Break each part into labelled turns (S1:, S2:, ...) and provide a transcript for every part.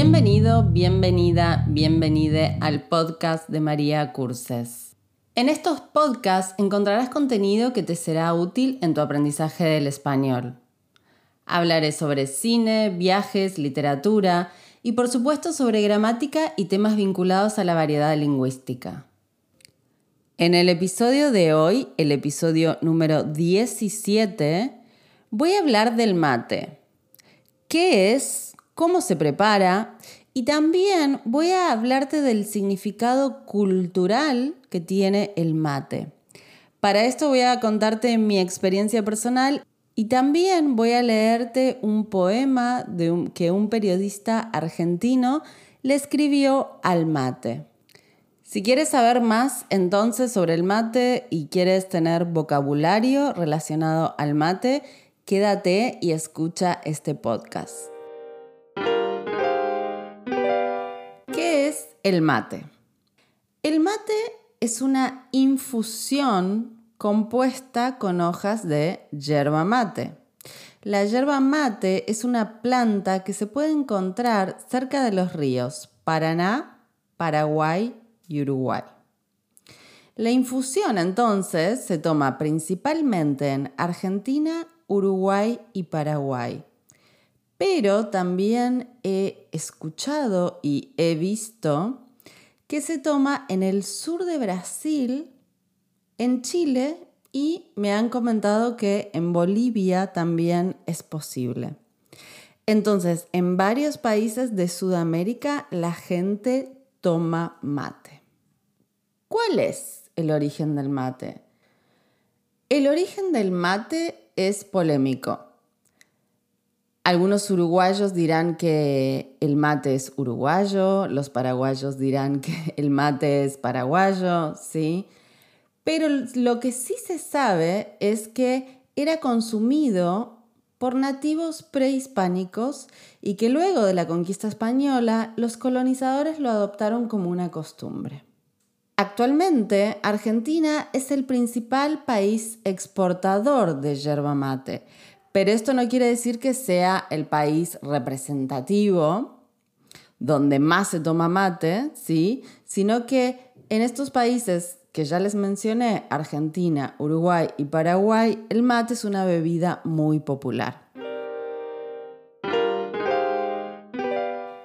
S1: Bienvenido, bienvenida, bienvenide al podcast de María Curses. En estos podcasts encontrarás contenido que te será útil en tu aprendizaje del español. Hablaré sobre cine, viajes, literatura y por supuesto sobre gramática y temas vinculados a la variedad lingüística. En el episodio de hoy, el episodio número 17, voy a hablar del mate. ¿Qué es? Cómo se prepara y también voy a hablarte del significado cultural que tiene el mate. Para esto voy a contarte mi experiencia personal y también voy a leerte un poema que un periodista argentino le escribió al mate. Si quieres saber más entonces sobre el mate y quieres tener vocabulario relacionado al mate, quédate y escucha este podcast. El mate. El mate es una infusión compuesta con hojas de yerba mate. La yerba mate es una planta que se puede encontrar cerca de los ríos Paraná, Paraguay y Uruguay. La infusión entonces se toma principalmente en Argentina, Uruguay y Paraguay pero también he escuchado y he visto que se toma en el sur de Brasil, en Chile y me han comentado que en Bolivia también es posible. Entonces, en varios países de Sudamérica la gente toma mate. ¿Cuál es el origen del mate? El origen del mate es polémico. Algunos uruguayos dirán que el mate es uruguayo, los paraguayos dirán que el mate es paraguayo, ¿sí? Pero lo que sí se sabe es que era consumido por nativos prehispánicos y que luego de la conquista española los colonizadores lo adoptaron como una costumbre. Actualmente, Argentina es el principal país exportador de yerba mate, pero esto no quiere decir que sea el país representativo donde más se toma mate, ¿sí? Sino que en estos países que ya les mencioné, Argentina, Uruguay y Paraguay, el mate es una bebida muy popular.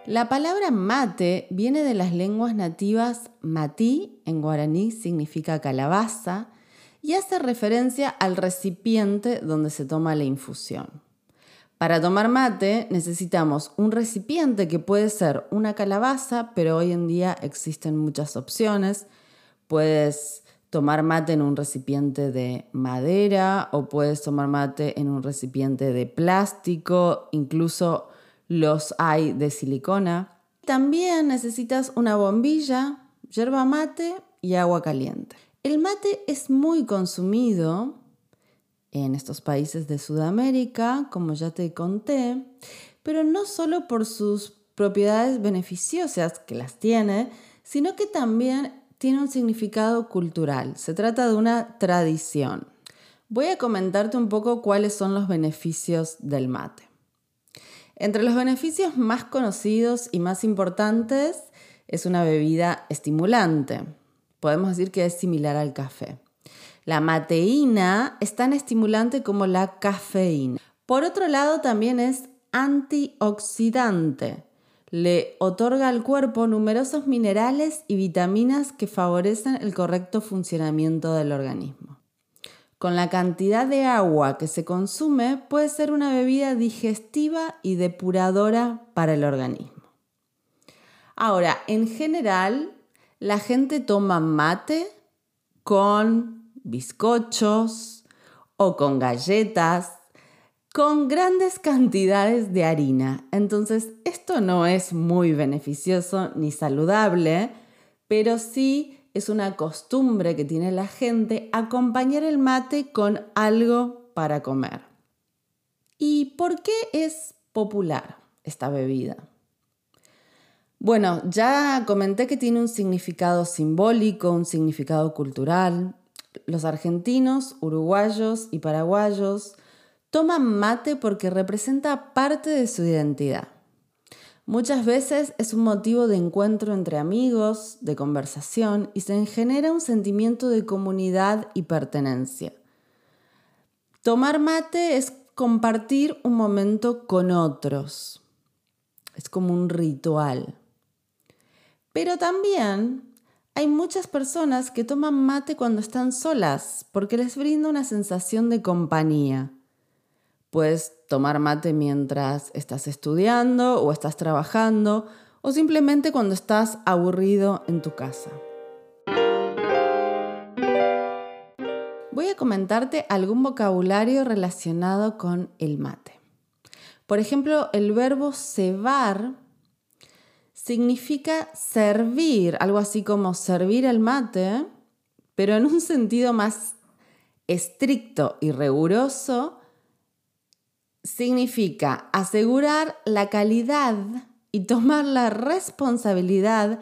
S1: La palabra mate viene de las lenguas nativas matí, en guaraní significa calabaza, y hace referencia al recipiente donde se toma la infusión. Para tomar mate necesitamos un recipiente que puede ser una calabaza, pero hoy en día existen muchas opciones. Puedes tomar mate en un recipiente de madera o puedes tomar mate en un recipiente de plástico, incluso los hay de silicona. También necesitas una bombilla, yerba mate y agua caliente. El mate es muy consumido en estos países de Sudamérica, como ya te conté, pero no solo por sus propiedades beneficiosas, que las tiene, sino que también tiene un significado cultural. Se trata de una tradición. Voy a comentarte un poco cuáles son los beneficios del mate. Entre los beneficios más conocidos y más importantes es una bebida estimulante podemos decir que es similar al café. La mateína es tan estimulante como la cafeína. Por otro lado, también es antioxidante. Le otorga al cuerpo numerosos minerales y vitaminas que favorecen el correcto funcionamiento del organismo. Con la cantidad de agua que se consume, puede ser una bebida digestiva y depuradora para el organismo. Ahora, en general, la gente toma mate con bizcochos o con galletas, con grandes cantidades de harina. Entonces, esto no es muy beneficioso ni saludable, pero sí es una costumbre que tiene la gente acompañar el mate con algo para comer. ¿Y por qué es popular esta bebida? Bueno, ya comenté que tiene un significado simbólico, un significado cultural. Los argentinos, uruguayos y paraguayos toman mate porque representa parte de su identidad. Muchas veces es un motivo de encuentro entre amigos, de conversación y se genera un sentimiento de comunidad y pertenencia. Tomar mate es compartir un momento con otros. Es como un ritual. Pero también hay muchas personas que toman mate cuando están solas porque les brinda una sensación de compañía. Puedes tomar mate mientras estás estudiando o estás trabajando o simplemente cuando estás aburrido en tu casa. Voy a comentarte algún vocabulario relacionado con el mate. Por ejemplo, el verbo cebar significa servir, algo así como servir el mate, pero en un sentido más estricto y riguroso significa asegurar la calidad y tomar la responsabilidad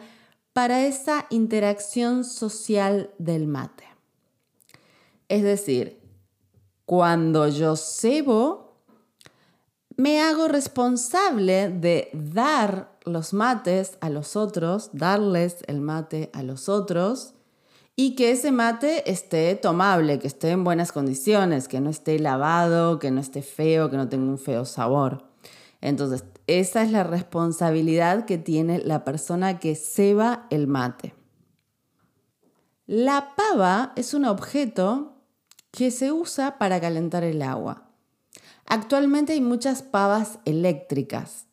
S1: para esa interacción social del mate. Es decir, cuando yo cebo, me hago responsable de dar los mates a los otros, darles el mate a los otros, y que ese mate esté tomable, que esté en buenas condiciones, que no esté lavado, que no esté feo, que no tenga un feo sabor. Entonces, esa es la responsabilidad que tiene la persona que ceba el mate. La pava es un objeto que se usa para calentar el agua. Actualmente hay muchas pavas eléctricas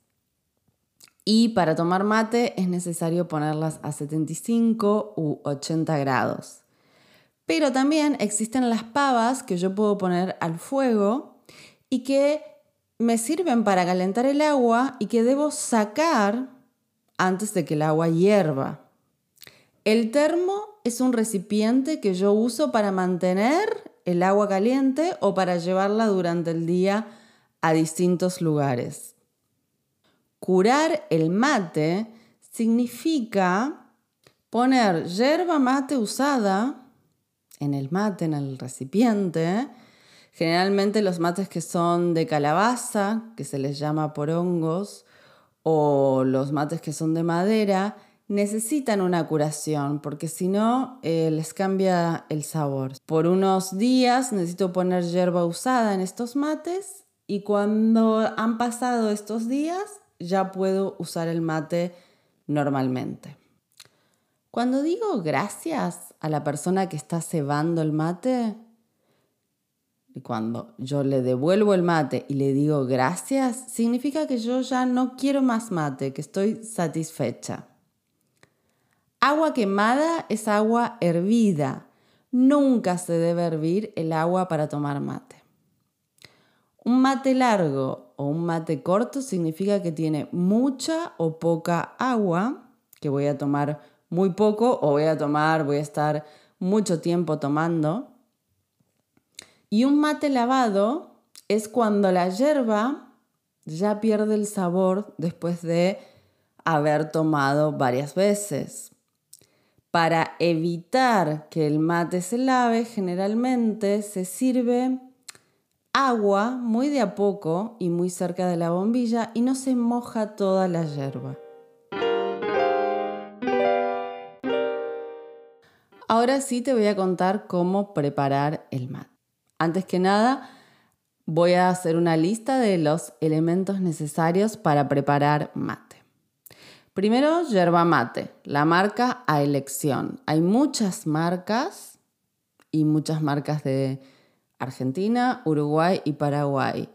S1: y para tomar mate es necesario ponerlas a 75 u 80 grados. Pero también existen las pavas que yo puedo poner al fuego y que me sirven para calentar el agua y que debo sacar antes de que el agua hierva. El termo es un recipiente que yo uso para mantener el agua caliente o para llevarla durante el día a distintos lugares. Curar el mate significa poner yerba mate usada en el mate, en el recipiente. Generalmente los mates que son de calabaza, que se les llama por hongos, o los mates que son de madera, necesitan una curación porque si no eh, les cambia el sabor. Por unos días necesito poner yerba usada en estos mates y cuando han pasado estos días ya puedo usar el mate normalmente. Cuando digo gracias a la persona que está cebando el mate, y cuando yo le devuelvo el mate y le digo gracias, significa que yo ya no quiero más mate, que estoy satisfecha. Agua quemada es agua hervida. Nunca se debe hervir el agua para tomar mate. Un mate largo o un mate corto significa que tiene mucha o poca agua, que voy a tomar muy poco o voy a tomar, voy a estar mucho tiempo tomando. Y un mate lavado es cuando la hierba ya pierde el sabor después de haber tomado varias veces. Para evitar que el mate se lave, generalmente se sirve agua muy de a poco y muy cerca de la bombilla y no se moja toda la hierba. Ahora sí te voy a contar cómo preparar el mate. Antes que nada, voy a hacer una lista de los elementos necesarios para preparar mate. Primero, yerba mate, la marca a elección. Hay muchas marcas y muchas marcas de Argentina, Uruguay y Paraguay.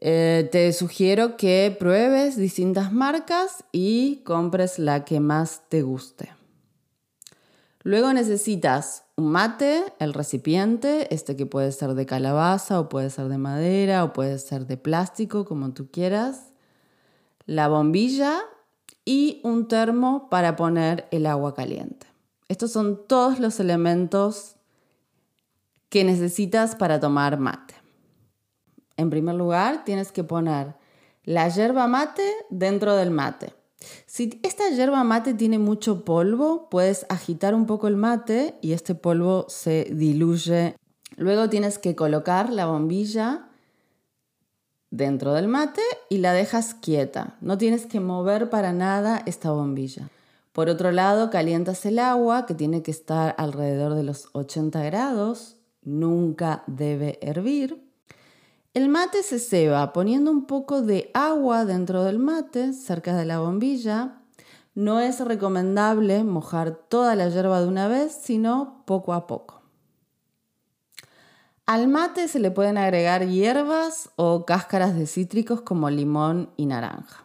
S1: Eh, te sugiero que pruebes distintas marcas y compres la que más te guste. Luego necesitas un mate, el recipiente, este que puede ser de calabaza o puede ser de madera o puede ser de plástico, como tú quieras. La bombilla y un termo para poner el agua caliente. Estos son todos los elementos que necesitas para tomar mate. En primer lugar, tienes que poner la yerba mate dentro del mate. Si esta yerba mate tiene mucho polvo, puedes agitar un poco el mate y este polvo se diluye. Luego tienes que colocar la bombilla dentro del mate y la dejas quieta. No tienes que mover para nada esta bombilla. Por otro lado, calientas el agua que tiene que estar alrededor de los 80 grados. Nunca debe hervir. El mate se ceba poniendo un poco de agua dentro del mate, cerca de la bombilla. No es recomendable mojar toda la hierba de una vez, sino poco a poco. Al mate se le pueden agregar hierbas o cáscaras de cítricos como limón y naranja.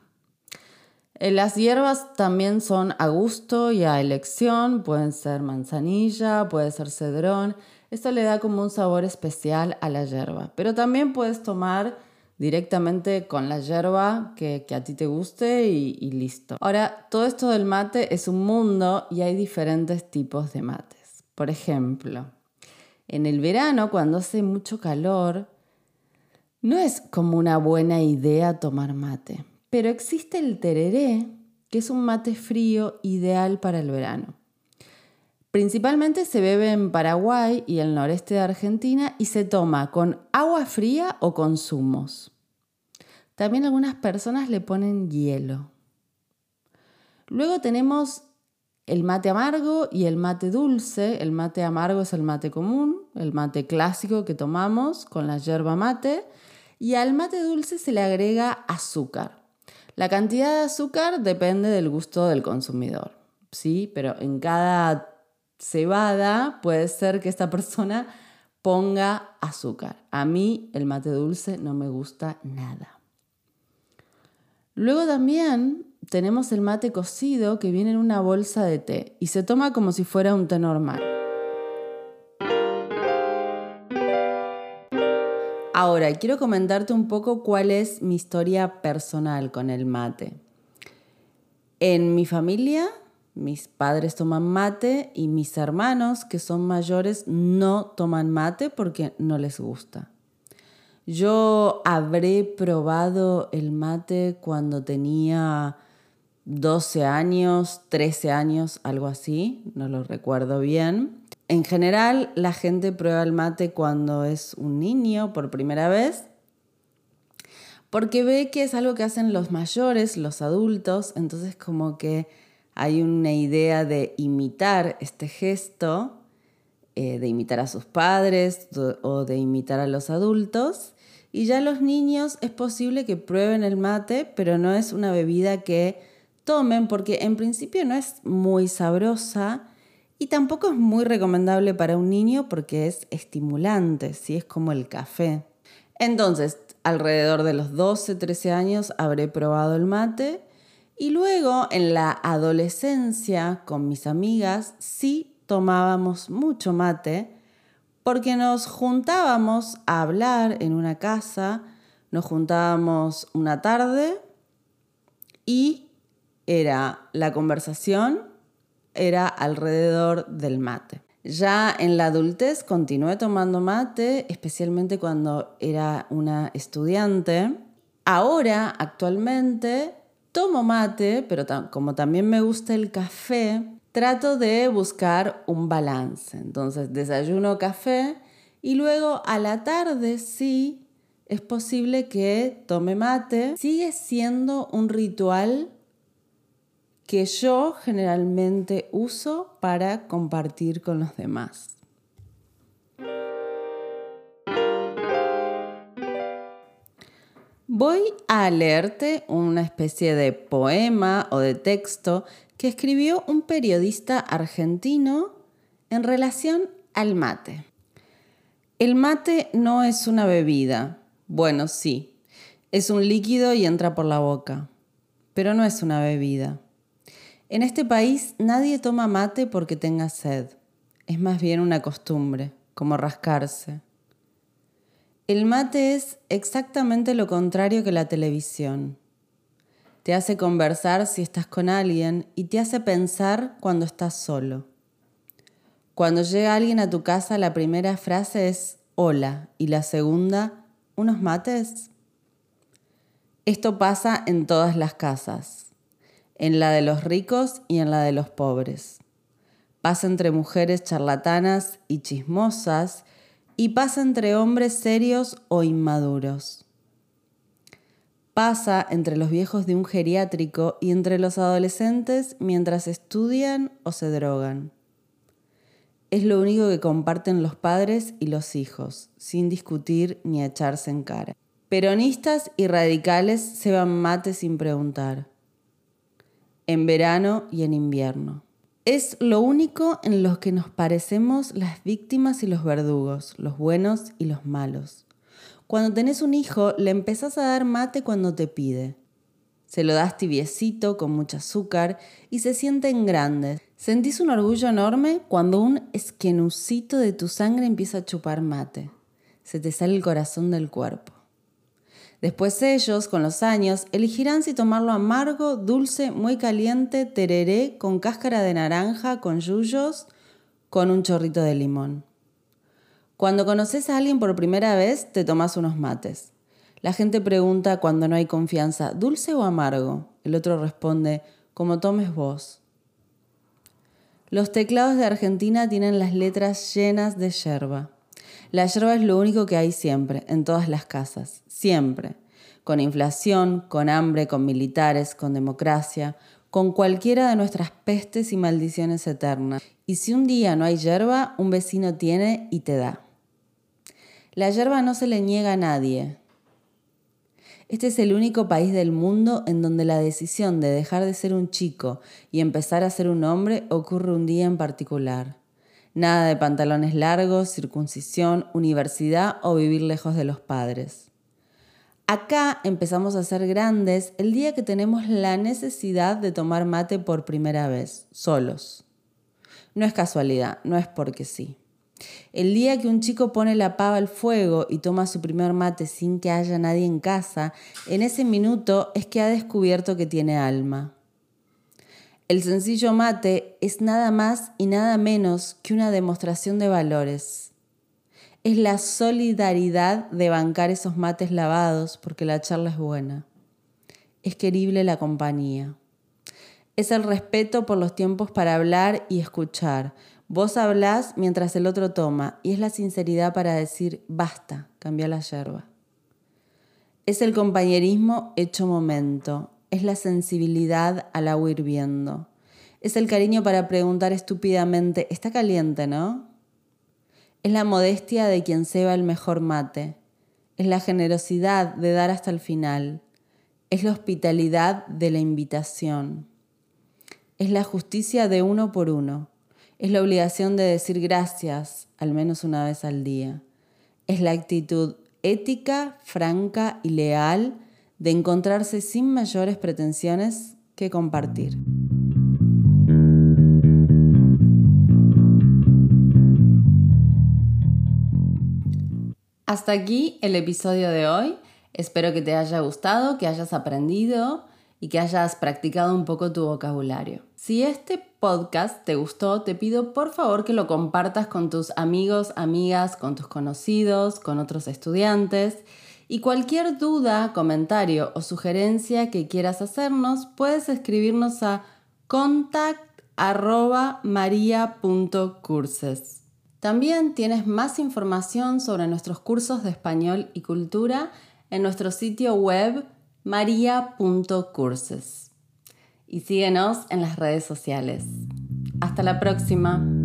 S1: Eh, las hierbas también son a gusto y a elección, pueden ser manzanilla, puede ser cedrón. Esto le da como un sabor especial a la hierba. Pero también puedes tomar directamente con la hierba que, a ti te guste y, y listo. Ahora, todo esto del mate es un mundo y hay diferentes tipos de mates. Por ejemplo, en el verano, cuando hace mucho calor, no es como una buena idea tomar mate. Pero existe el tereré, que es un mate frío ideal para el verano. Principalmente se bebe en Paraguay y el noreste de Argentina y se toma con agua fría o con zumos. También algunas personas le ponen hielo. Luego tenemos el mate amargo y el mate dulce. El mate amargo es el mate común, el mate clásico que tomamos con la yerba mate. Y al mate dulce se le agrega azúcar. La cantidad de azúcar depende del gusto del consumidor, ¿sí? Pero en cada cebada, puede ser que esta persona ponga azúcar. A mí el mate dulce no me gusta nada. Luego también tenemos el mate cocido que viene en una bolsa de té y se toma como si fuera un té normal. Ahora, quiero comentarte un poco cuál es mi historia personal con el mate. En mi familia mis padres toman mate y mis hermanos, que son mayores, no toman mate porque no les gusta. Yo habré probado el mate cuando tenía 12 años, 13 años, algo así, no lo recuerdo bien. En general, la gente prueba el mate cuando es un niño por primera vez, porque ve que es algo que hacen los mayores, los adultos, entonces como que hay una idea de imitar este gesto, eh, de imitar a sus padres o de imitar a los adultos. Y ya los niños es posible que prueben el mate, pero no es una bebida que tomen porque en principio no es muy sabrosa y tampoco es muy recomendable para un niño porque es estimulante, ¿sí? es como el café. Entonces, alrededor de los 12, 13 años habré probado el mate y luego en la adolescencia con mis amigas sí tomábamos mucho mate porque nos juntábamos a hablar en una casa, nos juntábamos una tarde y era la conversación era alrededor del mate. Ya en la adultez continué tomando mate, especialmente cuando era una estudiante. Ahora, actualmente, Tomo mate, pero como también me gusta el café, trato de buscar un balance. Entonces desayuno café y luego a la tarde sí es posible que tome mate. Sigue siendo un ritual que yo generalmente uso para compartir con los demás. Voy a leerte una especie de poema o de texto que escribió un periodista argentino en relación al mate. El mate no es una bebida. Bueno, sí, es un líquido y entra por la boca, pero no es una bebida. En este país nadie toma mate porque tenga sed. Es más bien una costumbre, como rascarse. El mate es exactamente lo contrario que la televisión. Te hace conversar si estás con alguien y te hace pensar cuando estás solo. Cuando llega alguien a tu casa, la primera frase es hola y la segunda, ¿unos mates? Esto pasa en todas las casas, en la de los ricos y en la de los pobres. Pasa entre mujeres charlatanas y chismosas y pasa entre hombres serios o inmaduros. Pasa entre los viejos de un geriátrico y entre los adolescentes mientras estudian o se drogan. Es lo único que comparten los padres y los hijos, sin discutir ni echarse en cara. Peronistas y radicales se van mate sin preguntar. En verano y en invierno. Es lo único en lo que nos parecemos las víctimas y los verdugos, los buenos y los malos. Cuando tenés un hijo, le empezás a dar mate cuando te pide. Se lo das tibiecito, con mucho azúcar, y se sienten grandes. Sentís un orgullo enorme cuando un esquenucito de tu sangre empieza a chupar mate. Se te sale el corazón del cuerpo. Después ellos, con los años, elegirán si tomarlo amargo, dulce, muy caliente, tereré, con cáscara de naranja, con yuyos, con un chorrito de limón. Cuando conoces a alguien por primera vez, te tomas unos mates. La gente pregunta cuando no hay confianza, ¿dulce o amargo? El otro responde, como tomes vos. Los teclados de Argentina tienen las letras llenas de yerba. La yerba es lo único que hay siempre, en todas las casas, siempre. Con inflación, con hambre, con militares, con democracia, con cualquiera de nuestras pestes y maldiciones eternas. Y si un día no hay yerba, un vecino tiene y te da. La yerba no se le niega a nadie. Este es el único país del mundo en donde la decisión de dejar de ser un chico y empezar a ser un hombre ocurre un día en particular. Nada de pantalones largos, circuncisión, universidad o vivir lejos de los padres. Acá empezamos a ser grandes el día que tenemos la necesidad de tomar mate por primera vez, solos. No es casualidad, no es porque sí. El día que un chico pone la pava al fuego y toma su primer mate sin que haya nadie en casa, en ese minuto es que ha descubierto que tiene alma. El sencillo mate es nada más y nada menos que una demostración de valores. Es la solidaridad de bancar esos mates lavados porque la charla es buena. Es querible la compañía. Es el respeto por los tiempos para hablar y escuchar. Vos hablás mientras el otro toma y es la sinceridad para decir basta, cambia la yerba. Es el compañerismo hecho momento, es la sensibilidad al agua hirviendo. Es el cariño para preguntar estúpidamente, ¿está caliente, no? Es la modestia de quien ceba el mejor mate. Es la generosidad de dar hasta el final. Es la hospitalidad de la invitación. Es la justicia de uno por uno. Es la obligación de decir gracias al menos una vez al día. Es la actitud ética, franca y leal de encontrarse sin mayores pretensiones que compartir. Hasta aquí el episodio de hoy. Espero que te haya gustado, que hayas aprendido y que hayas practicado un poco tu vocabulario. Si este podcast te gustó, te pido por favor que lo compartas con tus amigos, amigas, con tus conocidos, con otros estudiantes y cualquier duda, comentario o sugerencia que quieras hacernos, puedes escribirnos a contact.maria.curses. También tienes más información sobre nuestros cursos de español y cultura en nuestro sitio web maria.curses. Y síguenos en las redes sociales. Hasta la próxima.